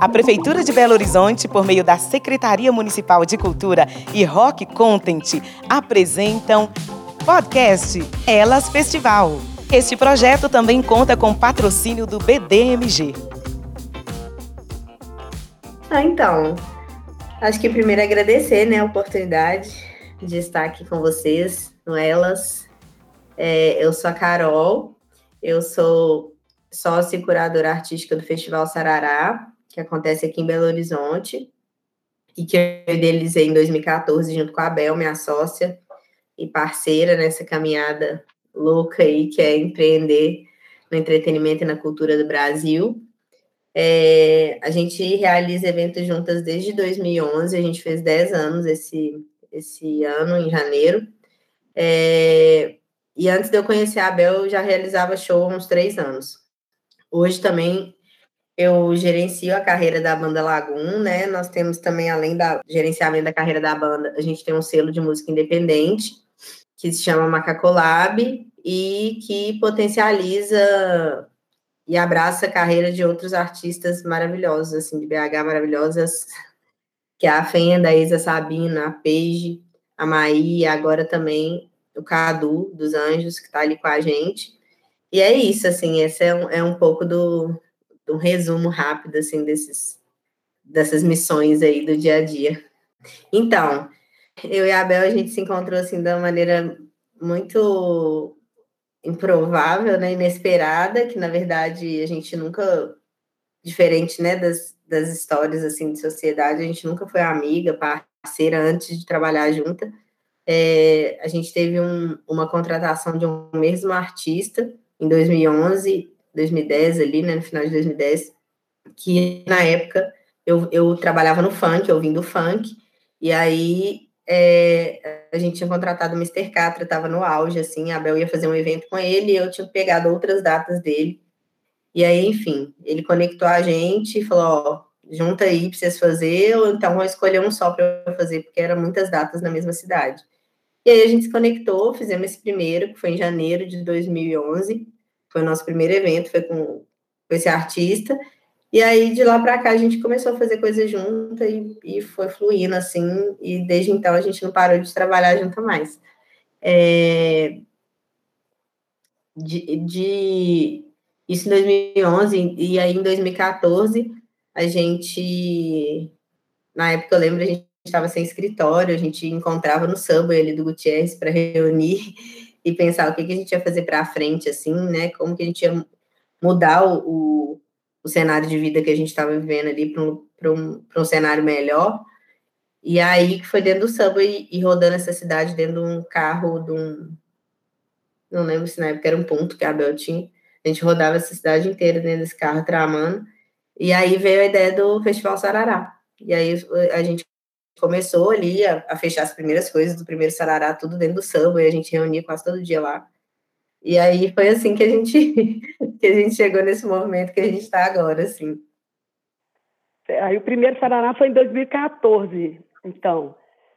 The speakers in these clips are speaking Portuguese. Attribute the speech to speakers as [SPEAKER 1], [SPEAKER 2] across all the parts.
[SPEAKER 1] A Prefeitura de Belo Horizonte, por meio da Secretaria Municipal de Cultura e Rock Content, apresentam podcast Elas Festival. Este projeto também conta com patrocínio do BDMG.
[SPEAKER 2] Ah, então, acho que primeiro agradecer né, a oportunidade de estar aqui com vocês no Elas. É, eu sou a Carol, eu sou sócia e curadora artística do Festival Sarará, que acontece aqui em Belo Horizonte, e que eu idealizei em 2014 junto com a Bel, minha sócia e parceira nessa caminhada louca aí, que é empreender no entretenimento e na cultura do Brasil. É, a gente realiza eventos juntas desde 2011, a gente fez 10 anos esse, esse ano, em janeiro. É, e antes de eu conhecer a Bel, eu já realizava show há uns três anos. Hoje também eu gerencio a carreira da banda Lagoon, né? Nós temos também, além do gerenciamento da carreira da banda, a gente tem um selo de música independente que se chama Macacolab e que potencializa e abraça a carreira de outros artistas maravilhosos, assim, de BH maravilhosas, que é a Fenda, a Isa Sabina, a Peige, a Maí, agora também o Cadu, dos Anjos, que está ali com a gente. E é isso, assim, esse é um, é um pouco do, um resumo rápido assim desses dessas missões aí do dia a dia. Então, eu e a Abel a gente se encontrou assim de uma maneira muito improvável, né, inesperada, que na verdade a gente nunca diferente, né, das, das histórias assim de sociedade, a gente nunca foi amiga, parceira antes de trabalhar junta. É, a gente teve um, uma contratação de um mesmo artista em 2011 2010 ali, né, no final de 2010, que na época eu, eu trabalhava no funk, ouvindo funk, e aí é, a gente tinha contratado o Mr. Catra, estava no auge, assim, a Abel ia fazer um evento com ele, e eu tinha pegado outras datas dele, e aí, enfim, ele conectou a gente e falou, ó, junta aí para vocês fazer, ou então vou escolher um só para fazer, porque eram muitas datas na mesma cidade. E aí a gente se conectou, fizemos esse primeiro, que foi em janeiro de 2011, foi o nosso primeiro evento, foi com, com esse artista. E aí, de lá para cá, a gente começou a fazer coisas juntas e, e, foi fluindo, assim, e desde então a gente não parou de trabalhar junto mais. É, de, de, isso em 2011, e aí em 2014, a gente, na época eu lembro, a gente estava sem escritório, a gente encontrava no Subway ali do Gutierrez para reunir, e pensar o que, que a gente ia fazer para frente, assim, né? Como que a gente ia mudar o, o, cenário de vida que a gente estava vivendo ali para um, um, um cenário melhor. E aí que foi dentro do subway e rodando essa cidade dentro de um carro, de um. Não lembro se na época era um ponto que a Abel tinha. A gente rodava essa cidade inteira dentro desse carro tramando. E aí veio a ideia do Festival Sarará. E aí a gente começou ali a, a, fechar as primeiras coisas do primeiro Sarará, tudo dentro do samba, e a gente reunia quase todo dia lá. E aí foi assim que a gente que a gente chegou nesse movimento que a gente está agora, assim.
[SPEAKER 3] Aí o primeiro Sarará foi em 2014, então.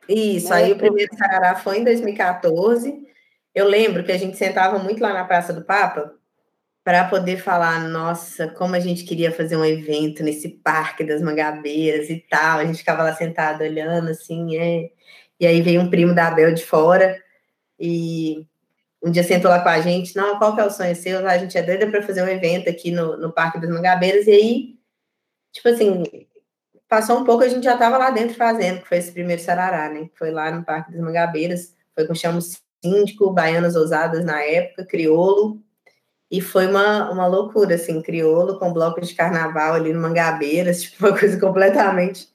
[SPEAKER 2] Isso, aí o primeiro Sarará foi em 2014. Eu lembro que a gente sentava muito lá na Praça do Papa, para poder falar, nossa, como a gente queria fazer um evento nesse parque das Mangabeiras e tal. A gente ficava lá sentado olhando assim, é. E aí veio um primo da Abel de fora e um dia sentou lá com a gente, não, qual que é o sonho seu? A gente é doida para fazer um evento aqui no, no Parque das Mangabeiras, e aí, tipo assim, passou um pouco, a gente já estava lá dentro fazendo, que foi esse primeiro Sarará, né? Foi lá no Parque das Mangabeiras, foi com chamo síndico, Baianas Ousadas na época, Criolo, e foi uma, uma loucura, assim, crioulo com bloco de carnaval ali no Mangabeiras, tipo, uma coisa completamente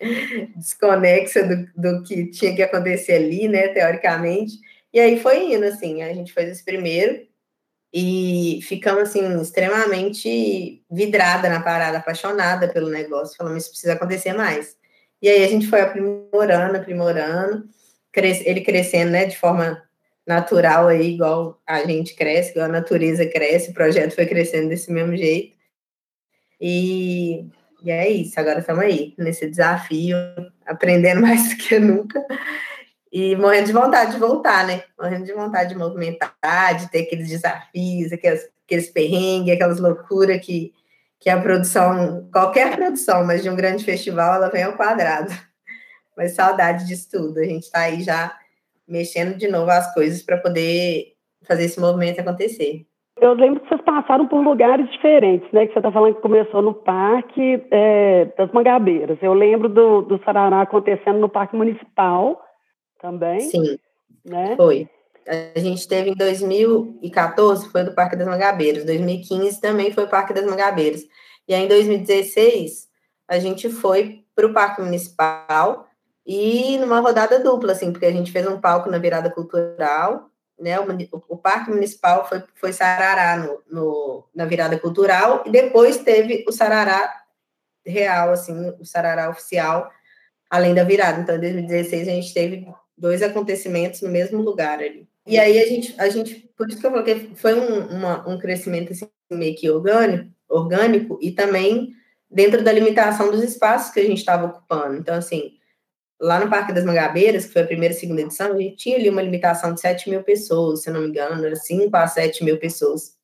[SPEAKER 2] desconexa do, do que tinha que acontecer ali, né, teoricamente. E aí foi indo, assim, a gente fez esse primeiro e ficamos, assim, extremamente vidrada na parada, apaixonada pelo negócio, falando, isso precisa acontecer mais. E aí a gente foi aprimorando, aprimorando, cres ele crescendo, né, de forma natural aí, igual a gente cresce, igual a natureza cresce, o projeto foi crescendo desse mesmo jeito. E, e é isso, agora estamos aí, nesse desafio, aprendendo mais do que nunca, e morrendo de vontade de voltar, né? Morrendo de vontade de movimentar, de ter aqueles desafios, aqueles, aqueles perrengues, aquelas loucuras que, que a produção, qualquer produção, mas de um grande festival, ela vem ao quadrado. Mas saudade disso tudo. A gente está aí já mexendo de novo as coisas para poder fazer esse movimento acontecer.
[SPEAKER 3] Eu lembro que vocês passaram por lugares diferentes, né? Que você está falando que começou no Parque é, das Mangabeiras. Eu lembro do, do Sarará acontecendo no Parque Municipal também.
[SPEAKER 2] Sim, né? foi. A gente teve em 2014, foi do Parque das Mangabeiras. 2015 também foi o Parque das Mangabeiras. E aí, em 2016, a gente foi para o Parque Municipal e numa rodada dupla, assim, porque a gente fez um palco na virada cultural, né? O, o Parque Municipal foi, foi Sarará no, no, na virada cultural, e depois teve o Sarará real, assim, o Sarará oficial, além da virada. Então, em 2016, a gente teve dois acontecimentos no mesmo lugar ali. E aí a gente, a gente por isso que eu que foi um, uma, um crescimento assim, meio que orgânico, orgânico e também dentro da limitação dos espaços que a gente estava ocupando. Então, assim, lá no Parque das Mangabeiras, que foi a primeira e segunda edição, a gente tinha ali uma limitação de 7 mil pessoas, se não me engano, era 5 a 7 mil pessoas.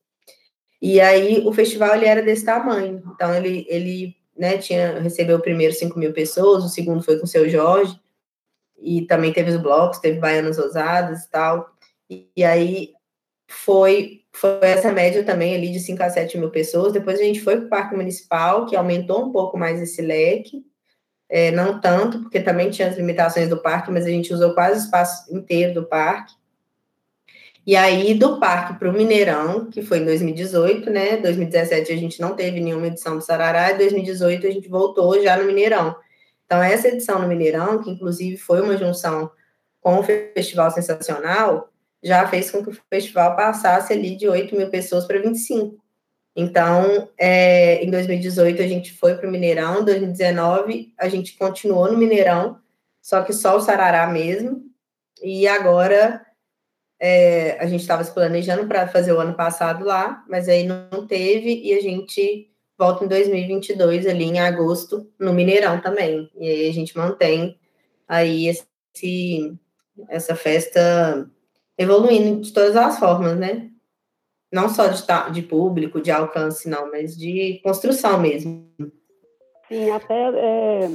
[SPEAKER 2] E aí o festival ele era desse tamanho. Então ele, ele né, tinha, recebeu o primeiro 5 mil pessoas, o segundo foi com o seu Jorge, e também teve os blocos, teve Baianas Ousadas e tal. E, e aí foi, foi essa média também ali de 5 a 7 mil pessoas. Depois a gente foi para o Parque Municipal, que aumentou um pouco mais esse leque é, não tanto, porque também tinha as limitações do parque, mas a gente usou quase o espaço inteiro do parque. E aí, do parque para o Mineirão, que foi em 2018, né? 2017 a gente não teve nenhuma edição do Sarará, e 2018 a gente voltou já no Mineirão. Então, essa edição no Mineirão, que inclusive foi uma junção com o Festival Sensacional, já fez com que o festival passasse ali de 8 mil pessoas para 25. Então, é, em 2018 a gente foi para o Mineirão, em 2019 a gente continuou no Mineirão, só que só o Sarará mesmo. E agora é, a gente estava se planejando para fazer o ano passado lá, mas aí não teve e a gente volta em 2022 ali em agosto no Mineirão também. E aí a gente mantém aí esse, essa festa evoluindo de todas as formas, né? Não só de, de público, de alcance, não, mas de construção mesmo.
[SPEAKER 3] Sim, até é,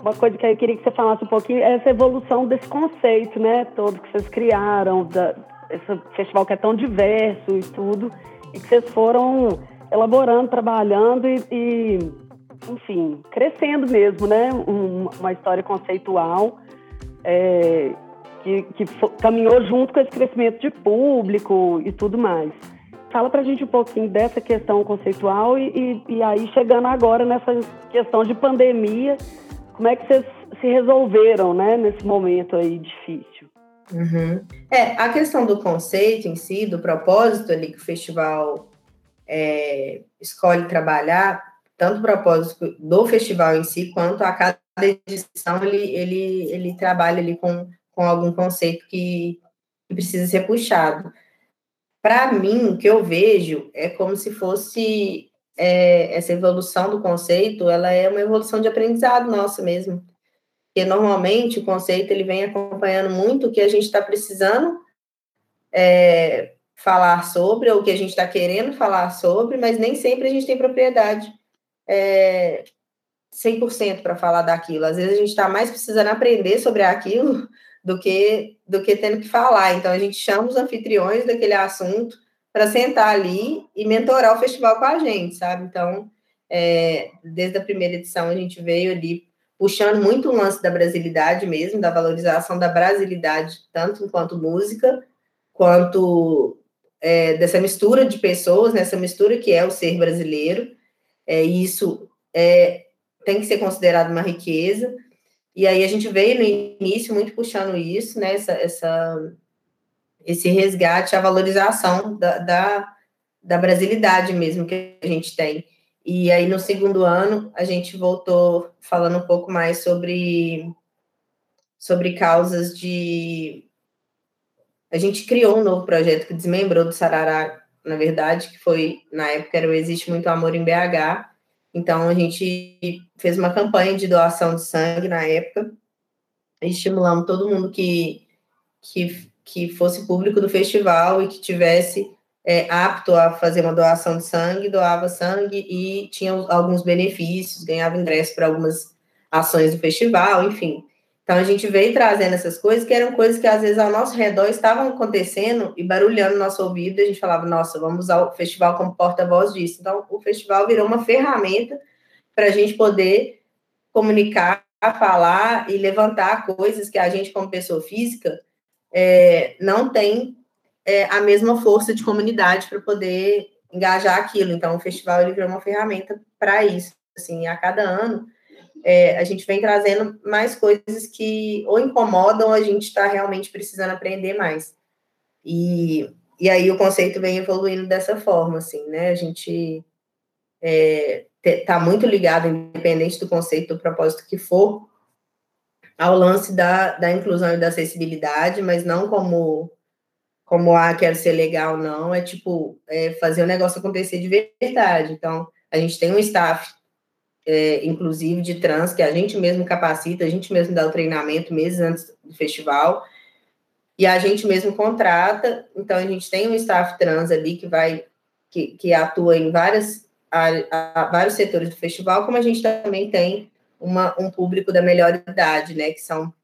[SPEAKER 3] uma coisa que eu queria que você falasse um pouquinho é essa evolução desse conceito, né, todo que vocês criaram, da, esse festival que é tão diverso e tudo, e que vocês foram elaborando, trabalhando e, e enfim, crescendo mesmo, né, um, uma história conceitual é, que, que caminhou junto com esse crescimento de público e tudo mais. Fala para a gente um pouquinho dessa questão conceitual e, e, e, aí chegando agora nessa questão de pandemia, como é que vocês se resolveram, né, nesse momento aí difícil?
[SPEAKER 2] Uhum. É, a questão do conceito em si, do propósito ali que o festival é, escolhe trabalhar, tanto o propósito do festival em si, quanto a cada edição, ele, ele, ele trabalha ali com, com algum conceito que, que precisa ser puxado para mim, o que eu vejo é como se fosse é, essa evolução do conceito, ela é uma evolução de aprendizado nossa mesmo. Porque normalmente o conceito ele vem acompanhando muito o que a gente está precisando é, falar sobre, ou o que a gente está querendo falar sobre, mas nem sempre a gente tem propriedade é, 100% para falar daquilo. Às vezes a gente está mais precisando aprender sobre aquilo do que do que tendo que falar. Então a gente chama os anfitriões daquele assunto para sentar ali e mentorar o festival com a gente, sabe? Então, é, desde a primeira edição a gente veio ali puxando muito o lance da brasilidade mesmo, da valorização da brasilidade, tanto enquanto música, quanto é, dessa mistura de pessoas, nessa mistura que é o ser brasileiro. É, isso é, tem que ser considerado uma riqueza. E aí a gente veio no início muito puxando isso, né? Essa, essa, esse resgate, a valorização da, da, da brasilidade mesmo que a gente tem. E aí no segundo ano a gente voltou falando um pouco mais sobre, sobre causas de. A gente criou um novo projeto que desmembrou do Sarará, na verdade, que foi, na época, era o Existe Muito Amor em BH, então, a gente fez uma campanha de doação de sangue na época, estimulamos todo mundo que, que, que fosse público do festival e que tivesse é, apto a fazer uma doação de sangue, doava sangue e tinha alguns benefícios, ganhava ingresso para algumas ações do festival, enfim. Então a gente veio trazendo essas coisas que eram coisas que às vezes ao nosso redor estavam acontecendo e barulhando no nosso ouvido, a gente falava, nossa, vamos usar o festival como porta-voz disso. Então o festival virou uma ferramenta para a gente poder comunicar, falar e levantar coisas que a gente, como pessoa física, é, não tem é, a mesma força de comunidade para poder engajar aquilo. Então o festival ele virou uma ferramenta para isso. Assim, a cada ano é, a gente vem trazendo mais coisas que ou incomodam ou a gente está realmente precisando aprender mais. E, e aí o conceito vem evoluindo dessa forma, assim, né? A gente é, tá muito ligado, independente do conceito, do propósito que for, ao lance da, da inclusão e da acessibilidade, mas não como como ah, quero ser legal, não, é tipo é fazer o negócio acontecer de verdade. Então, a gente tem um staff é, inclusive de trans, que a gente mesmo capacita, a gente mesmo dá o treinamento meses antes do festival, e a gente mesmo contrata, então a gente tem um staff trans ali que vai, que, que atua em várias, a, a, vários setores do festival, como a gente também tem uma, um público da melhor idade, né, que são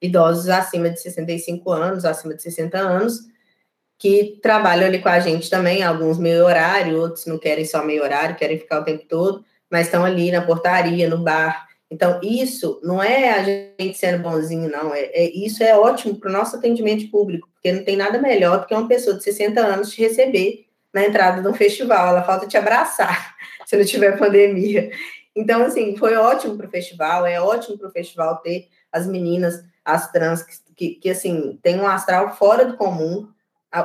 [SPEAKER 2] idosos acima de 65 anos, acima de 60 anos, que trabalham ali com a gente também, alguns meio horário, outros não querem só meio horário, querem ficar o tempo todo, mas estão ali na portaria, no bar. Então, isso não é a gente sendo bonzinho, não. É, é isso é ótimo para o nosso atendimento público, porque não tem nada melhor do que uma pessoa de 60 anos te receber na entrada de um festival. Ela falta te abraçar se não tiver pandemia. Então, assim, foi ótimo para o festival, é ótimo para o festival ter as meninas, as trans, que, que, que, assim, tem um astral fora do comum,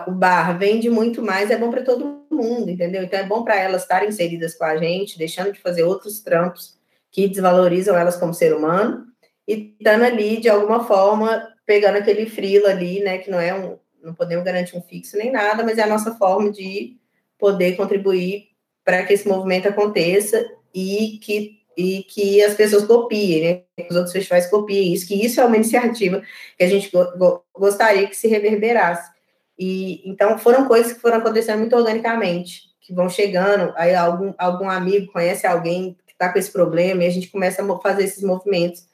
[SPEAKER 2] o bar vende muito mais, é bom para todo mundo, entendeu? Então é bom para elas estarem inseridas com a gente, deixando de fazer outros trampos que desvalorizam elas como ser humano e estando ali de alguma forma pegando aquele frilo ali, né, que não é um, não podemos garantir um fixo nem nada, mas é a nossa forma de poder contribuir para que esse movimento aconteça e que e que as pessoas copiem, né? Os outros festivais copiem isso, que isso é uma iniciativa que a gente go gostaria que se reverberasse. E então foram coisas que foram acontecendo muito organicamente, que vão chegando, aí algum, algum amigo conhece alguém que está com esse problema, e a gente começa a fazer esses movimentos,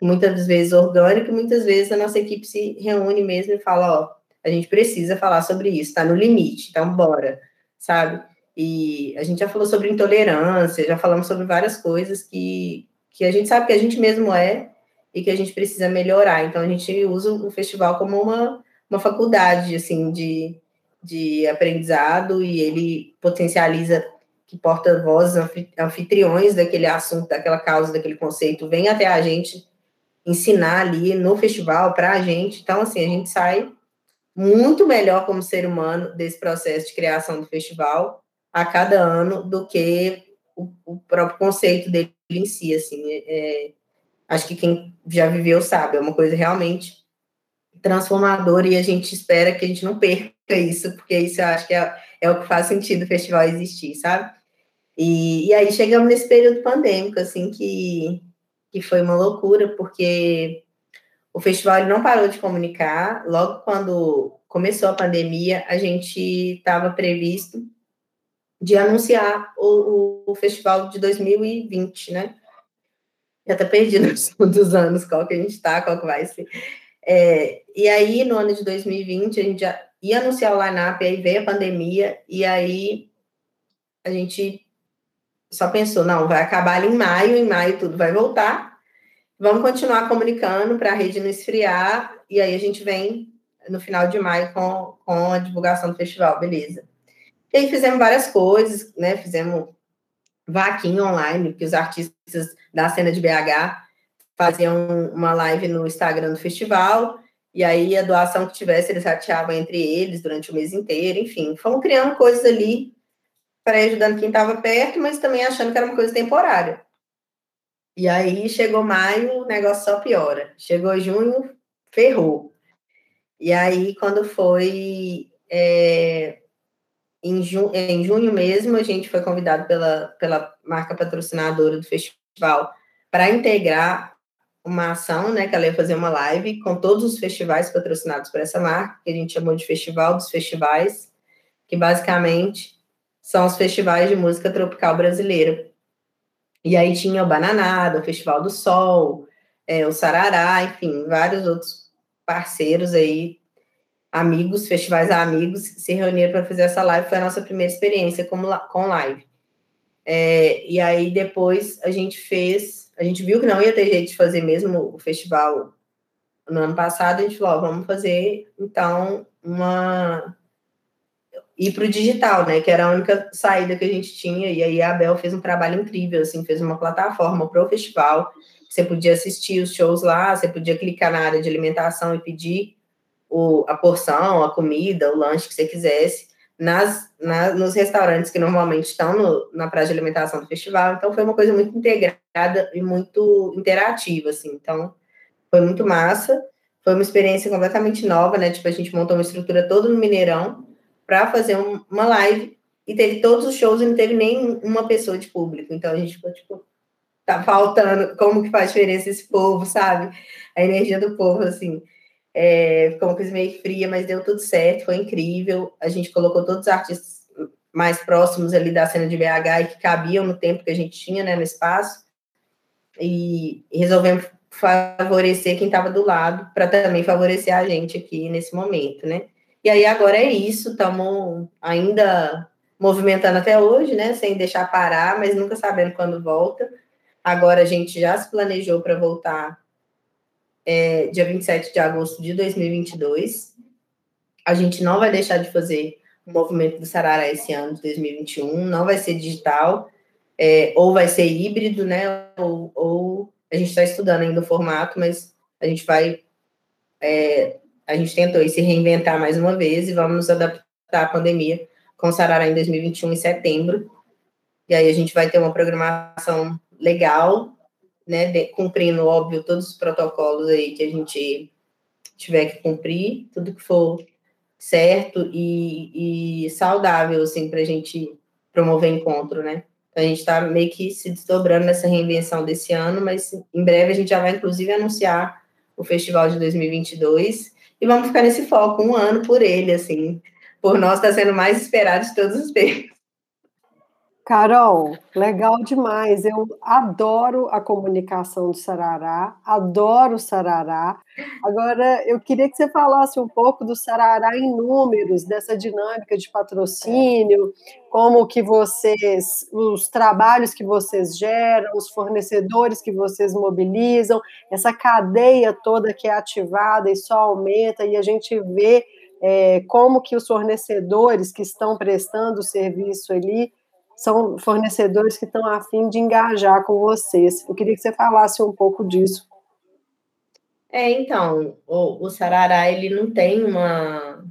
[SPEAKER 2] muitas vezes orgânico, muitas vezes a nossa equipe se reúne mesmo e fala, ó, a gente precisa falar sobre isso, está no limite, então bora, sabe? E a gente já falou sobre intolerância, já falamos sobre várias coisas que, que a gente sabe que a gente mesmo é e que a gente precisa melhorar. Então a gente usa o festival como uma uma faculdade, assim, de, de aprendizado e ele potencializa que porta-vozes, anfitriões daquele assunto, daquela causa, daquele conceito, vem até a gente ensinar ali no festival para a gente. Então, assim, a gente sai muito melhor como ser humano desse processo de criação do festival a cada ano do que o, o próprio conceito dele em si, assim. É, é acho que quem já viveu sabe, é uma coisa realmente transformador e a gente espera que a gente não perca isso, porque isso eu acho que é, é o que faz sentido o festival existir, sabe? E, e aí chegamos nesse período pandêmico, assim, que, que foi uma loucura, porque o festival não parou de comunicar. Logo quando começou a pandemia, a gente estava previsto de anunciar o, o, o, festival de 2020, né? Eu até perdi nos dos anos qual que a gente está, qual que vai ser. É, e aí, no ano de 2020, a gente já ia anunciar o line-up, aí veio a pandemia, e aí a gente só pensou, não, vai acabar ali em maio, em maio tudo vai voltar, vamos continuar comunicando para a rede não esfriar, e aí a gente vem no final de maio com, com a divulgação do festival, beleza. E aí fizemos várias coisas, né, fizemos vaquinha online, porque os artistas da cena de BH faziam uma live no Instagram do festival, e aí a doação que tivesse eles rateavam entre eles durante o mês inteiro, enfim, fomos criando coisas ali para ajudando quem estava perto, mas também achando que era uma coisa temporária. E aí chegou maio, o negócio só piora. Chegou junho, ferrou. E aí, quando foi é, em, ju em junho mesmo, a gente foi convidado pela, pela marca patrocinadora do festival para integrar uma ação, né, que ela ia fazer uma live com todos os festivais patrocinados por essa marca, que a gente chamou de Festival dos Festivais, que basicamente são os festivais de música tropical brasileira. E aí tinha o Bananada, o Festival do Sol, é, o Sarará, enfim, vários outros parceiros aí, amigos, festivais amigos, se reuniram para fazer essa live. Foi a nossa primeira experiência com, com live. É, e aí depois a gente fez, a gente viu que não ia ter jeito de fazer mesmo o festival no ano passado, a gente falou, ó, vamos fazer então uma ir para o digital, né? Que era a única saída que a gente tinha. E aí a Abel fez um trabalho incrível, assim, fez uma plataforma para o festival. Você podia assistir os shows lá, você podia clicar na área de alimentação e pedir o, a porção, a comida, o lanche que você quisesse nas, na, nos restaurantes que normalmente estão no, na praia de alimentação do festival. Então foi uma coisa muito integrada e muito interativa, assim. Então foi muito massa. Foi uma experiência completamente nova, né? Tipo, a gente montou uma estrutura toda no Mineirão para fazer um, uma live e teve todos os shows e não teve nem uma pessoa de público. Então a gente ficou tipo, tá faltando, como que faz diferença esse povo, sabe? A energia do povo, assim. É, ficou uma coisa meio fria, mas deu tudo certo, foi incrível. A gente colocou todos os artistas mais próximos ali da cena de BH e que cabiam no tempo que a gente tinha, né, no espaço. E resolvemos favorecer quem estava do lado para também favorecer a gente aqui nesse momento, né? E aí agora é isso, estamos ainda movimentando até hoje, né? Sem deixar parar, mas nunca sabendo quando volta. Agora a gente já se planejou para voltar é, dia 27 de agosto de 2022. A gente não vai deixar de fazer o movimento do Sarará esse ano de 2021, não vai ser digital, é, ou vai ser híbrido, né? Ou, ou a gente está estudando ainda o formato, mas a gente vai é, a gente tentou se reinventar mais uma vez e vamos nos adaptar à pandemia com o Sarará em 2021, em setembro. E aí a gente vai ter uma programação legal, né, cumprindo, óbvio, todos os protocolos aí que a gente tiver que cumprir, tudo que for certo e, e saudável, assim, para a gente promover encontro, né? Então, a gente está meio que se desdobrando nessa reinvenção desse ano, mas em breve a gente já vai, inclusive, anunciar o festival de 2022 e vamos ficar nesse foco um ano por ele, assim. Por nós está sendo mais esperado de todos os tempos.
[SPEAKER 4] Carol, legal demais. Eu adoro a comunicação do Sarará, adoro o Sarará. Agora, eu queria que você falasse um pouco do Sarará em números, dessa dinâmica de patrocínio, como que vocês, os trabalhos que vocês geram, os fornecedores que vocês mobilizam, essa cadeia toda que é ativada e só aumenta, e a gente vê é, como que os fornecedores que estão prestando o serviço ali são fornecedores que estão a fim de engajar com vocês. Eu queria que você falasse um pouco disso.
[SPEAKER 2] É, então, o, o Sarará, ele não tem uma,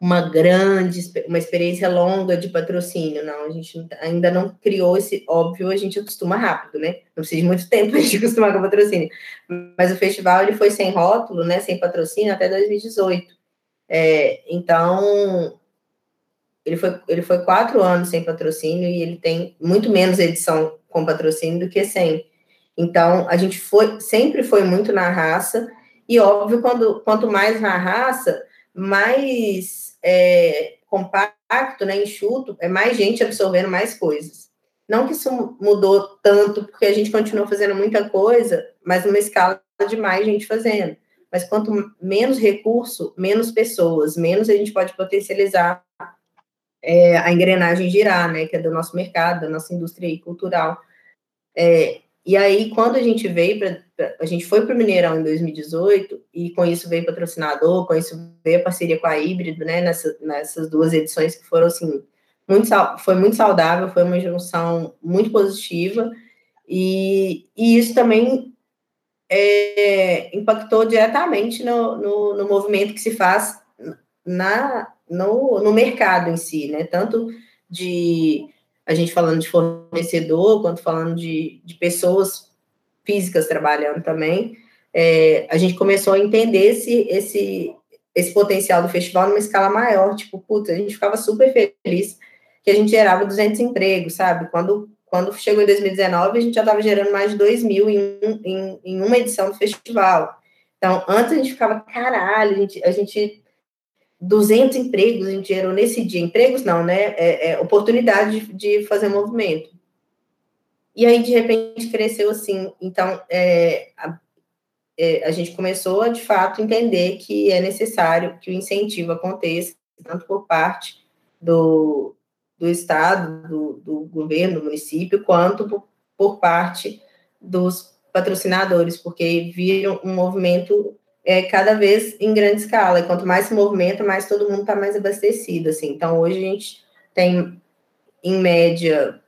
[SPEAKER 2] uma grande, uma experiência longa de patrocínio, não. A gente ainda não criou esse, óbvio, a gente acostuma rápido, né? Não precisa de muito tempo a gente acostumar com patrocínio. Mas o festival, ele foi sem rótulo, né, sem patrocínio até 2018. É, então, ele foi, ele foi quatro anos sem patrocínio e ele tem muito menos edição com patrocínio do que sem. Então, a gente foi, sempre foi muito na raça, e óbvio, quando, quanto mais na raça, mais é, compacto, né, enxuto, é mais gente absorvendo mais coisas. Não que isso mudou tanto, porque a gente continuou fazendo muita coisa, mas numa escala de mais gente fazendo. Mas quanto menos recurso, menos pessoas, menos a gente pode potencializar é, a engrenagem girar, né, que é do nosso mercado, da nossa indústria cultural. É, e aí, quando a gente veio para. A gente foi para o Mineirão em 2018, e com isso veio patrocinador, com isso veio a parceria com a Híbrido, né, nessa, nessas duas edições que foram, assim, muito, foi muito saudável, foi uma junção muito positiva, e, e isso também é, impactou diretamente no, no, no movimento que se faz na, no, no mercado em si, né? Tanto de a gente falando de fornecedor, quanto falando de, de pessoas físicas trabalhando também. É, a gente começou a entender esse, esse, esse potencial do festival numa escala maior. Tipo, puta, a gente ficava super feliz que a gente gerava 200 empregos, sabe? Quando, quando chegou em 2019, a gente já estava gerando mais de 2 mil em, em, em uma edição do festival. Então, antes a gente ficava, caralho, a gente, a gente 200 empregos gente gerou nesse dia. Empregos não, né? É, é oportunidade de, de, fazer movimento. E aí, de repente, cresceu assim. Então, é, a, é, a gente começou a, de fato, entender que é necessário que o incentivo aconteça, tanto por parte do, do Estado, do, do governo, do município, quanto por, por parte dos patrocinadores, porque viram um movimento é, cada vez em grande escala. E quanto mais se movimenta, mais todo mundo está mais abastecido. Assim. Então, hoje a gente tem, em média,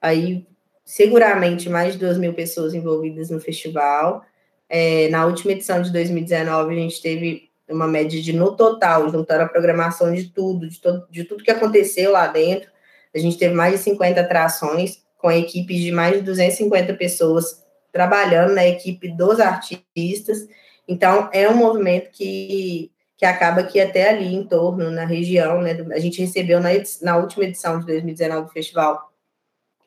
[SPEAKER 2] aí seguramente mais de 2 mil pessoas envolvidas no festival. É, na última edição de 2019, a gente teve uma média de, no total, juntando a programação de tudo, de, de tudo que aconteceu lá dentro, a gente teve mais de 50 atrações, com equipes de mais de 250 pessoas trabalhando na equipe dos artistas, então, é um movimento que, que acaba aqui até ali, em torno, na região, né? A gente recebeu na, na última edição de 2019 do festival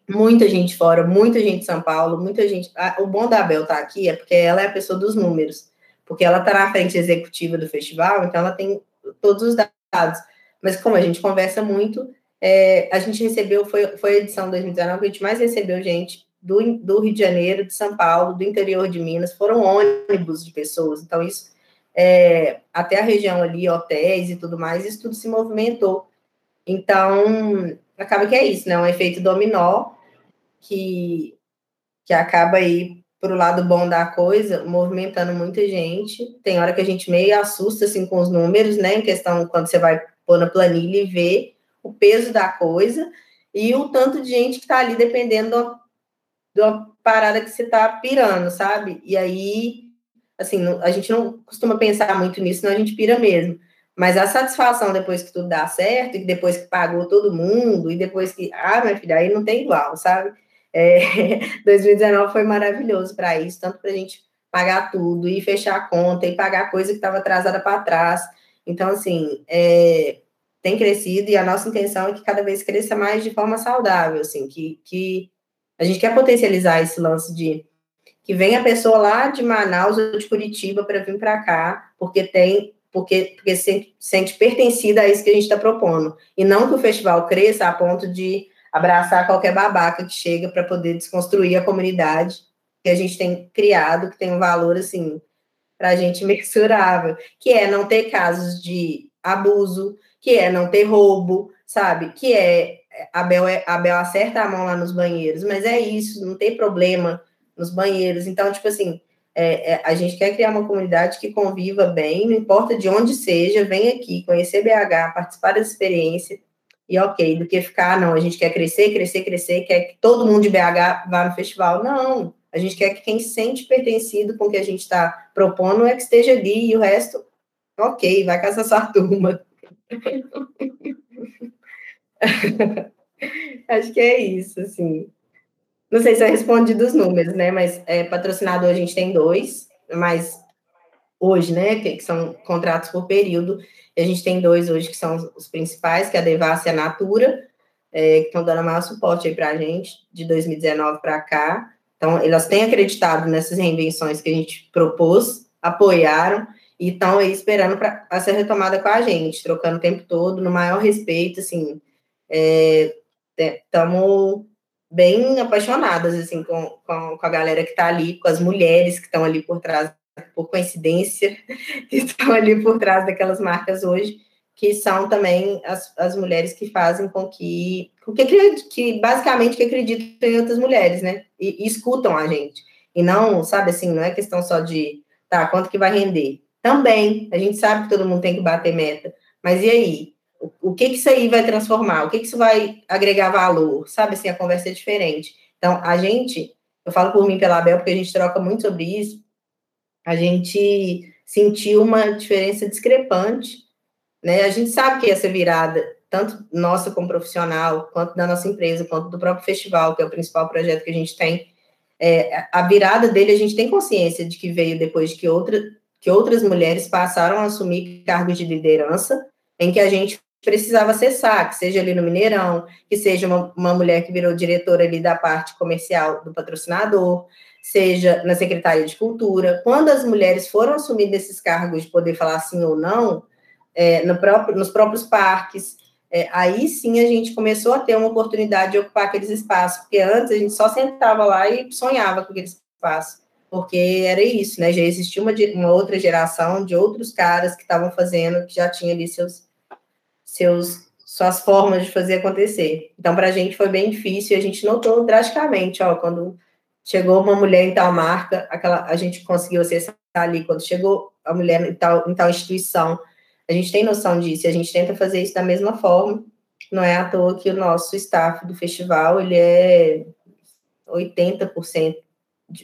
[SPEAKER 2] muita gente fora, muita gente de São Paulo, muita gente. o bom da Abel estar tá aqui é porque ela é a pessoa dos números, porque ela está na frente executiva do festival, então ela tem todos os dados. Mas como a gente conversa muito, é, a gente recebeu, foi, foi a edição 2019 que a gente mais recebeu gente do, do Rio de Janeiro, de São Paulo, do interior de Minas, foram ônibus de pessoas. Então, isso, é, até a região ali, hotéis e tudo mais, isso tudo se movimentou. Então, acaba que é isso, né? Um efeito dominó que, que acaba aí para o lado bom da coisa, movimentando muita gente. Tem hora que a gente meio assusta assim com os números, né? Em questão quando você vai pôr na planilha e ver o peso da coisa e o tanto de gente que está ali dependendo de uma parada que você tá pirando, sabe? E aí, assim, a gente não costuma pensar muito nisso, senão a gente pira mesmo. Mas a satisfação depois que tudo dá certo, e depois que pagou todo mundo, e depois que, ah, minha filha, aí não tem igual, sabe? É, 2019 foi maravilhoso para isso, tanto para a gente pagar tudo, e fechar a conta, e pagar coisa que estava atrasada para trás. Então, assim, é, tem crescido, e a nossa intenção é que cada vez cresça mais de forma saudável, assim, que, que a gente quer potencializar esse lance de que vem a pessoa lá de Manaus ou de Curitiba para vir para cá, porque tem porque, porque se sente pertencida a isso que a gente está propondo. E não que o festival cresça a ponto de abraçar qualquer babaca que chega para poder desconstruir a comunidade que a gente tem criado, que tem um valor assim para a gente mensurável, que é não ter casos de abuso, que é não ter roubo, sabe? Que é a Bel, é, a Bel acerta a mão lá nos banheiros, mas é isso, não tem problema nos banheiros. Então, tipo assim, é, é, a gente quer criar uma comunidade que conviva bem, não importa de onde seja, vem aqui, conhecer BH, participar dessa experiência, e ok, do que ficar, não, a gente quer crescer, crescer, crescer, quer que todo mundo de BH vá no festival. Não, a gente quer que quem se sente pertencido com o que a gente está propondo é que esteja ali, e o resto, ok, vai essa sua turma. Acho que é isso, assim. Não sei se eu respondi dos números, né? Mas é, patrocinador a gente tem dois, mas hoje, né? Que, que, são contratos por período. A gente tem dois hoje que são os principais, que é a Devassa e a Natura, é, que estão dando maior suporte aí para a gente, de 2019 para cá. Então, elas têm acreditado nessas reinvenções que a gente propôs, apoiaram e estão aí esperando para ser retomada com a gente, trocando o tempo todo, no maior respeito, assim, estamos é, bem apaixonadas assim com, com, com, a galera que está ali, com as mulheres que estão ali por trás, por coincidência, que estão ali por trás daquelas marcas hoje, que são também as, as mulheres que fazem com que, com que, que basicamente que acreditam em outras mulheres, né? E, e, escutam a gente. E não, sabe assim, não é questão só de, tá, quanto que vai render? Também, a gente sabe que todo mundo tem que bater meta, mas e aí? O, que, que isso aí vai transformar? O que, que isso vai agregar valor? Sabe assim, a conversa é diferente. Então, a gente, eu falo por mim pela Bel, porque a gente troca muito sobre isso, a gente sentiu uma diferença discrepante, né? A gente sabe que essa virada, tanto nossa como profissional, quanto da nossa empresa, quanto do próprio festival, que é o principal projeto que a gente tem, é, a virada dele a gente tem consciência de que veio depois de que, outra, que outras mulheres passaram a assumir cargos de liderança, em que a gente precisava acessar, que seja ali no Mineirão, que seja uma, uma mulher que virou diretora ali da parte comercial do patrocinador, seja na Secretaria de Cultura. Quando as mulheres foram assumir esses cargos de poder falar sim ou não, é, no próprio, nos próprios parques. É, aí sim a gente começou a ter uma oportunidade de ocupar aqueles espaços, porque antes a gente só sentava lá e sonhava com aqueles espaços, porque era isso, né? Já existia uma, uma outra geração de outros caras que estavam fazendo, que já tinha ali seus, seus suas formas de fazer acontecer. Então, para a gente foi bem difícil e a gente notou drasticamente, ó, quando chegou uma mulher em tal marca, aquela, a gente conseguiu acessar ali, quando chegou a mulher em tal, em tal instituição, a gente tem noção disso, e a gente tenta fazer isso da mesma forma, não é à toa que o nosso staff do festival, ele é 80%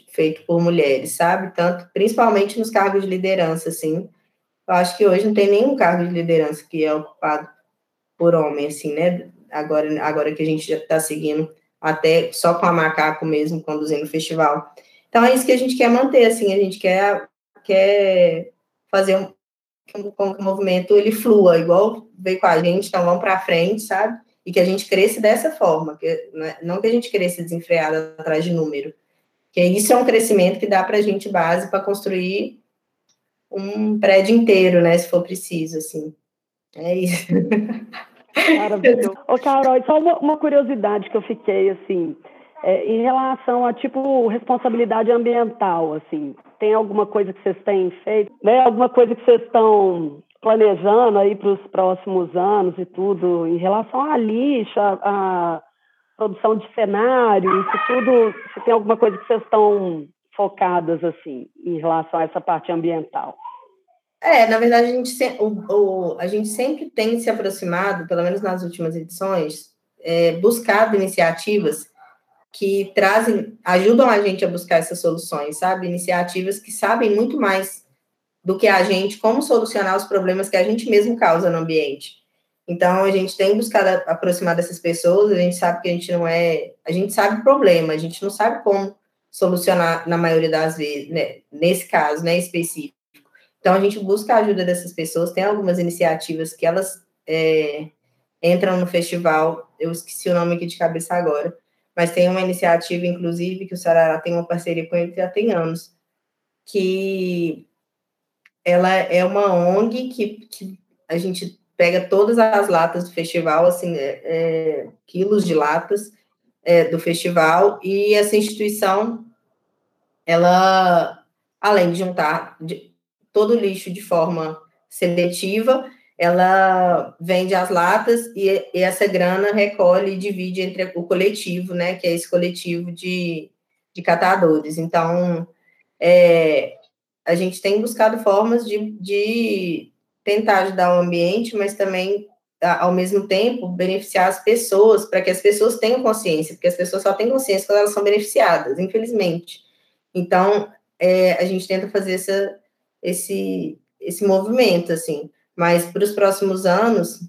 [SPEAKER 2] feito por mulheres, sabe? Tanto, principalmente nos cargos de liderança, assim, eu acho que hoje não tem nenhum cargo de liderança que é ocupado por homem, assim, né? Agora, agora que a gente já está seguindo até só com a macaco mesmo, conduzindo o festival. Então é isso que a gente quer manter, assim, a gente quer, quer fazer um, com que o movimento ele flua, igual veio com a gente, então vamos para frente, sabe? E que a gente cresça dessa forma, que, né, não que a gente cresça desenfreado atrás de número, que isso é um crescimento que dá para a gente base para construir um prédio inteiro, né, se for preciso, assim. É isso.
[SPEAKER 3] Maravilhoso. Ô, Carol, só uma, uma, curiosidade que eu fiquei, assim, é, em relação a, tipo, responsabilidade ambiental, assim, tem alguma coisa que vocês têm feito, né? Alguma coisa que vocês estão planejando aí para os próximos anos e tudo, em relação à lixa, à produção de cenário, isso tudo, se tem alguma coisa que vocês estão focadas, assim, em relação a essa parte ambiental?
[SPEAKER 2] É, na verdade, a gente, o, o, a gente sempre tem se aproximado, pelo menos nas últimas edições, é, buscado iniciativas que trazem, ajudam a gente a buscar essas soluções, sabe? Iniciativas que sabem muito mais do que a gente, como solucionar os problemas que a gente mesmo causa no ambiente. Então, a gente tem buscado aproximar dessas pessoas, a gente sabe que a gente não é. A gente sabe o problema, a gente não sabe como solucionar na maioria das vezes, né? nesse caso, né, específico. Então, a gente busca a ajuda dessas pessoas, tem algumas iniciativas que elas é, entram no festival, eu esqueci o nome aqui de cabeça agora, mas tem uma iniciativa, inclusive, que o Sarará tem uma parceria com ele já tem anos, que ela é uma ONG que, que a gente pega todas as latas do festival, assim, é, é, quilos de latas é, do festival, e essa instituição, ela, além de juntar, de, todo o lixo de forma seletiva, ela vende as latas e, e, essa grana recolhe e divide entre o coletivo, né, que é esse coletivo de, de catadores. Então, é, a gente tem buscado formas de, de tentar ajudar o ambiente, mas também, ao mesmo tempo, beneficiar as pessoas, para que as pessoas tenham consciência, porque as pessoas só têm consciência quando elas são beneficiadas, infelizmente. Então, é, a gente tenta fazer essa, esse, esse movimento, assim. Mas para os próximos anos,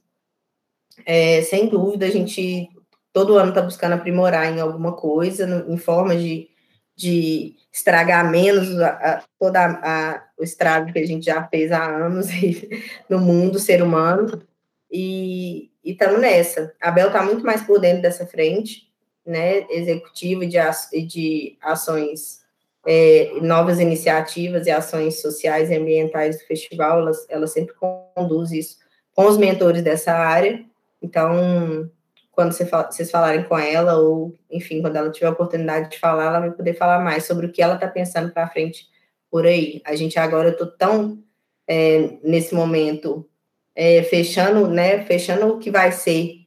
[SPEAKER 2] é, sem dúvida, a gente todo ano está buscando aprimorar em alguma coisa, no, em forma de, de estragar menos a, a, todo a, o estrago que a gente já fez há anos no mundo, ser humano. E estamos nessa. A Bel está muito mais por dentro dessa frente, né, executiva de, de ações é, novas iniciativas e ações sociais e ambientais do festival, ela, ela sempre conduz isso com os mentores dessa área. Então, quando você, vocês falarem com ela, ou, enfim, quando ela tiver a oportunidade de falar, ela vai poder falar mais sobre o que ela está pensando para frente por aí. A gente agora, eu estou tão, é, nesse momento, é, fechando, né, fechando o que vai ser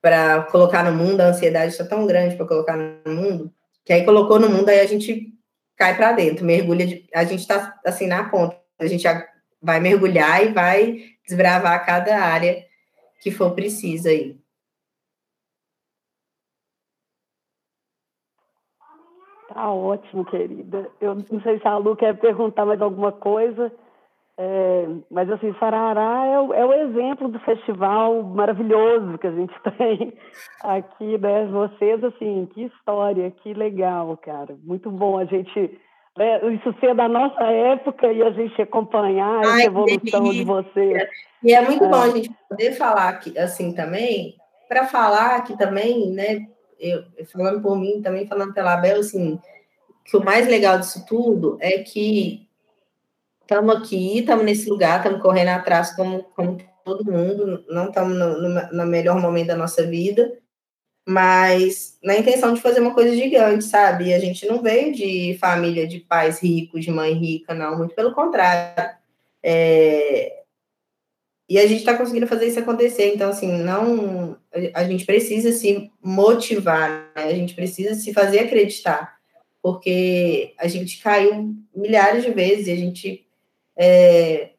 [SPEAKER 2] para colocar no mundo, a ansiedade está tão grande para colocar no mundo, que aí colocou no mundo, aí a gente cai para dentro, mergulha, de, a gente está assim na ponta, a gente vai mergulhar e vai desbravar cada área que for preciso aí.
[SPEAKER 3] Tá ótimo, querida. Eu não sei se a Lu quer perguntar mais alguma coisa, é, mas assim, Sarará é o, é o, exemplo do festival maravilhoso que a gente tem aqui, né? Vocês, assim, que história, que legal, cara. Muito bom a gente, né, isso ser da nossa época e a gente acompanhar Ai, essa evolução de vocês.
[SPEAKER 2] E é muito é. bom a gente poder falar aqui, assim também, para falar aqui também, né? Eu, falando por mim, também falando pela Bel, assim, que o mais legal disso tudo é que estamos aqui, estamos nesse lugar, estamos correndo atrás como, como todo mundo, não estamos no, no, no, melhor momento da nossa vida, mas na intenção de fazer uma coisa gigante, sabe? E a gente não veio de família de pais ricos, de mãe rica, não, muito pelo contrário. É... E a gente está conseguindo fazer isso acontecer, então, assim, não. A gente precisa se motivar, né? a gente precisa se fazer acreditar, porque a gente caiu milhares de vezes e a gente é,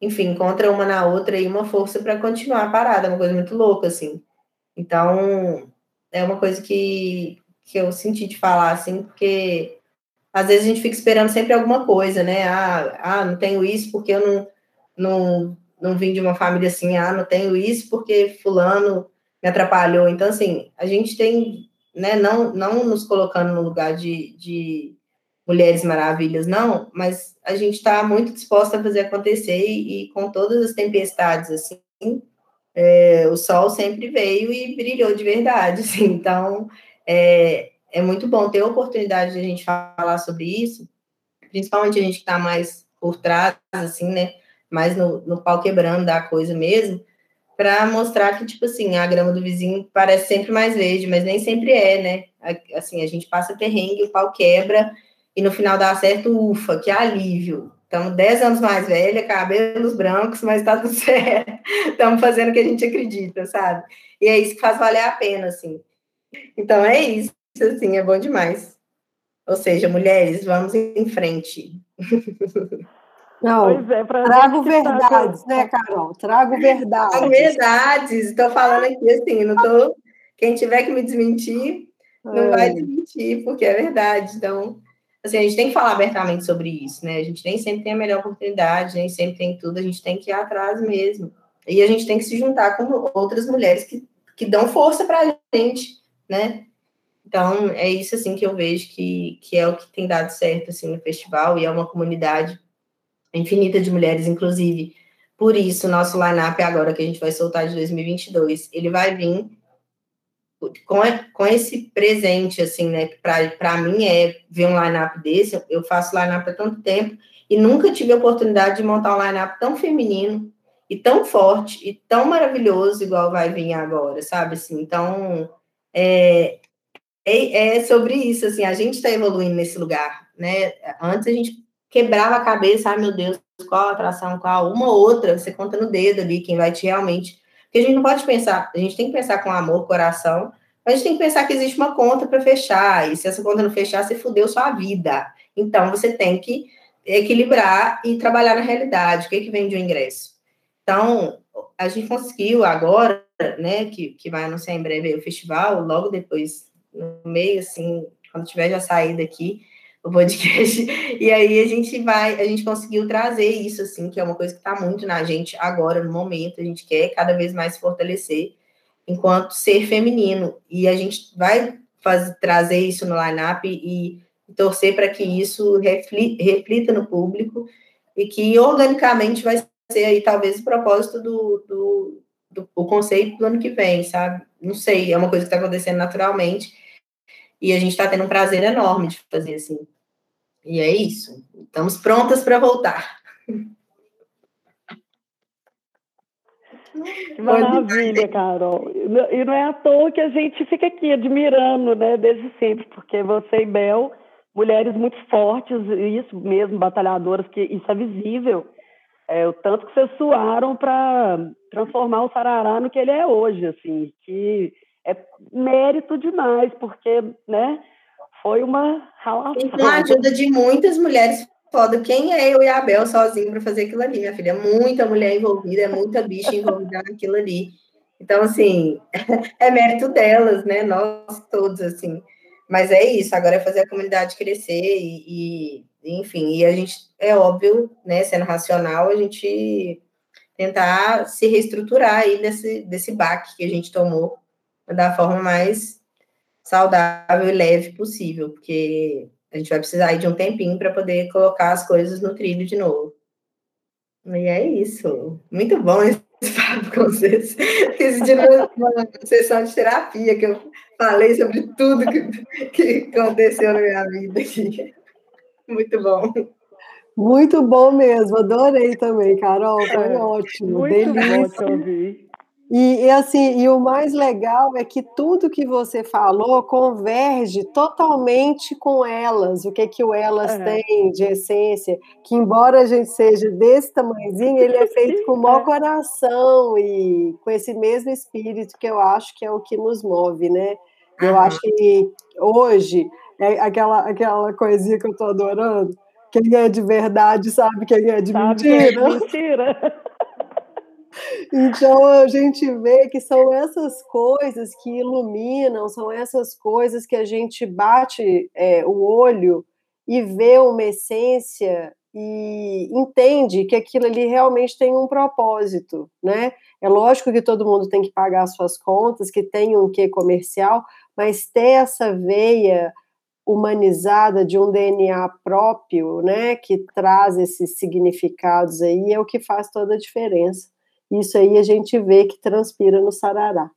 [SPEAKER 2] enfim, encontra uma na outra e uma força para continuar parada, é uma coisa muito louca, assim. Então, é uma coisa que, que eu senti de falar, assim, porque às vezes a gente fica esperando sempre alguma coisa, né? Ah, ah não tenho isso porque eu não, não, não vim de uma família assim, ah, não tenho isso porque fulano me atrapalhou. Então, assim, a gente tem, né, não, não nos colocando no lugar de, de Mulheres Maravilhas, não, mas a gente está muito disposta a fazer acontecer e, e, com todas as tempestades, assim, é, o sol sempre veio e brilhou de verdade, assim, então é, é muito bom ter a oportunidade de a gente falar sobre isso, principalmente a gente que está mais por trás, assim, né, mais no, no pau quebrando da coisa mesmo, para mostrar que, tipo assim, a grama do vizinho parece sempre mais verde, mas nem sempre é, né? Assim, a gente passa terrengue, o pau quebra, e no final dá certo, ufa, que alívio. Estamos 10 anos mais velha, cabelos brancos, mas está tudo certo. Estamos fazendo o que a gente acredita, sabe? E é isso que faz valer a pena, assim. Então é isso, assim, é bom demais. Ou seja, mulheres, vamos em frente.
[SPEAKER 4] Não, é, trago verdades, tá... né, Carol? Trago verdades. Trago
[SPEAKER 2] verdades. Estou falando aqui assim, não tô. Quem tiver que me desmentir, não é. vai desmentir, porque é verdade. Então, assim, a gente tem que falar abertamente sobre isso, né? A gente nem sempre tem a melhor oportunidade, nem sempre tem tudo, a gente tem que ir atrás mesmo. E a gente tem que se juntar com outras mulheres que, que dão força para a gente, né? Então, é isso, assim, que eu vejo que, que é o que tem dado certo, assim, no festival, e é uma comunidade infinita de mulheres, inclusive. Por isso, nosso line-up agora, que a gente vai soltar de 2022, ele vai vir com, com esse presente, assim, né, para mim é ver um line-up desse, eu faço line-up há tanto tempo e nunca tive a oportunidade de montar um line-up tão feminino e tão forte e tão maravilhoso igual vai vir agora, sabe, assim, então, é, é, é sobre isso, assim, a gente está evoluindo nesse lugar, né, antes a gente quebrava a cabeça, ai meu Deus, qual atração, qual, uma ou outra, você conta no dedo ali quem vai te realmente porque a gente não pode pensar, a gente tem que pensar com amor, coração, mas a gente tem que pensar que existe uma conta para fechar, e se essa conta não fechar, você fudeu sua vida. Então, você tem que equilibrar e trabalhar na realidade. O que, é que vem um ingresso? Então, a gente conseguiu agora, né, que, que vai anunciar em breve o festival, logo depois, no meio, assim, quando tiver já saído aqui, o podcast. E aí a gente vai, a gente conseguiu trazer isso, assim, que é uma coisa que está muito na gente agora, no momento, a gente quer cada vez mais fortalecer enquanto ser feminino. E a gente vai fazer, trazer isso no line-up e, e torcer para que isso reflita, reflita no público e que organicamente vai ser aí talvez o propósito do, do, do o conceito do ano que vem, sabe? Não sei, é uma coisa que está acontecendo naturalmente e a gente está tendo um prazer enorme de fazer assim. E é isso. Estamos prontas para voltar.
[SPEAKER 3] Maravilha, Carol. E não é à toa que a gente fica aqui admirando, né, desde sempre, porque você e Bel, mulheres muito fortes, isso mesmo, batalhadoras, que isso é visível. É, o tanto que vocês suaram para transformar o Sarará no que ele é hoje, assim, que é mérito demais, porque, né, foi uma
[SPEAKER 2] ralação. Com a ajuda de muitas mulheres foda. Quem é eu e a Bel sozinho para fazer aquilo ali, minha filha? É muita mulher envolvida, é muita bicha envolvida naquilo ali. Então, assim, é mérito delas, né? Nós todos, assim. Mas é isso, agora é fazer a comunidade crescer e, e enfim, e a gente, é óbvio, né, sendo racional, a gente tentar se reestruturar aí desse, desse baque que a gente tomou da forma mais saudável e leve possível, porque a gente vai precisar aí de um tempinho para poder colocar as coisas no trilho de novo. E é isso. Muito bom esse papo com vocês. Esse dia foi uma sessão de terapia que eu falei sobre tudo que, que aconteceu na minha vida aqui. Muito bom.
[SPEAKER 4] Muito bom mesmo, adorei também, Carol, foi é, ótimo,
[SPEAKER 3] muito delícia. Bom
[SPEAKER 4] e, e, assim, e o mais legal é que tudo que você falou converge totalmente com elas. O que que o elas é. tem de essência? Que embora a gente seja desse tamanhozinho, ele é feito com o maior é. coração e com esse mesmo espírito que eu acho que é o que nos move, né? Eu acho que hoje é aquela aquela coisinha que eu tô adorando. Quem é de verdade sabe quem é de sabe mentira. Quem é de mentira. Então a gente vê que são essas coisas que iluminam, são essas coisas que a gente bate é, o olho e vê uma essência e entende que aquilo ali realmente tem um propósito, né? É lógico que todo mundo tem que pagar suas contas, que tem um quê comercial, mas ter essa veia humanizada de um DNA próprio, né, que traz esses significados aí é o que faz toda a diferença. Isso aí a gente vê que transpira no sarará.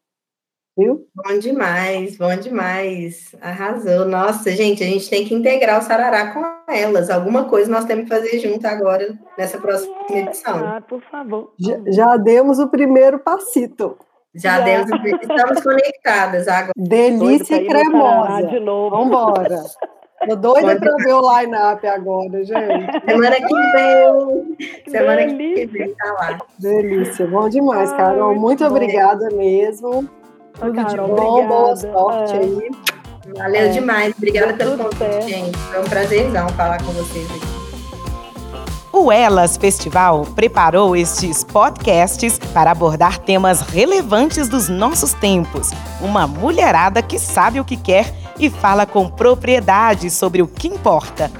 [SPEAKER 4] Viu?
[SPEAKER 2] Bom demais, bom demais. Arrasou. Nossa, gente, a gente tem que integrar o sarará com elas. Alguma coisa nós temos que fazer junto agora, nessa próxima edição.
[SPEAKER 3] Ah, por favor.
[SPEAKER 4] Já, já demos o primeiro passito.
[SPEAKER 2] Já, já. demos, estamos conectadas agora.
[SPEAKER 4] Delícia cremosa. De novo. Vambora. Tô doida para ver o line-up agora, gente.
[SPEAKER 2] Semana que vem. Semana Delícia. que vem tá lá.
[SPEAKER 4] Delícia, bom demais, Carol. Muito Ai, obrigada bom. mesmo. Tudo Carol, de bom, obrigada. boa sorte é. aí.
[SPEAKER 2] Valeu é. demais. Obrigada pelo convite, gente. Foi um prazerzão falar com vocês aqui.
[SPEAKER 1] O Elas Festival preparou estes podcasts para abordar temas relevantes dos nossos tempos. Uma mulherada que sabe o que quer e fala com propriedade sobre o que importa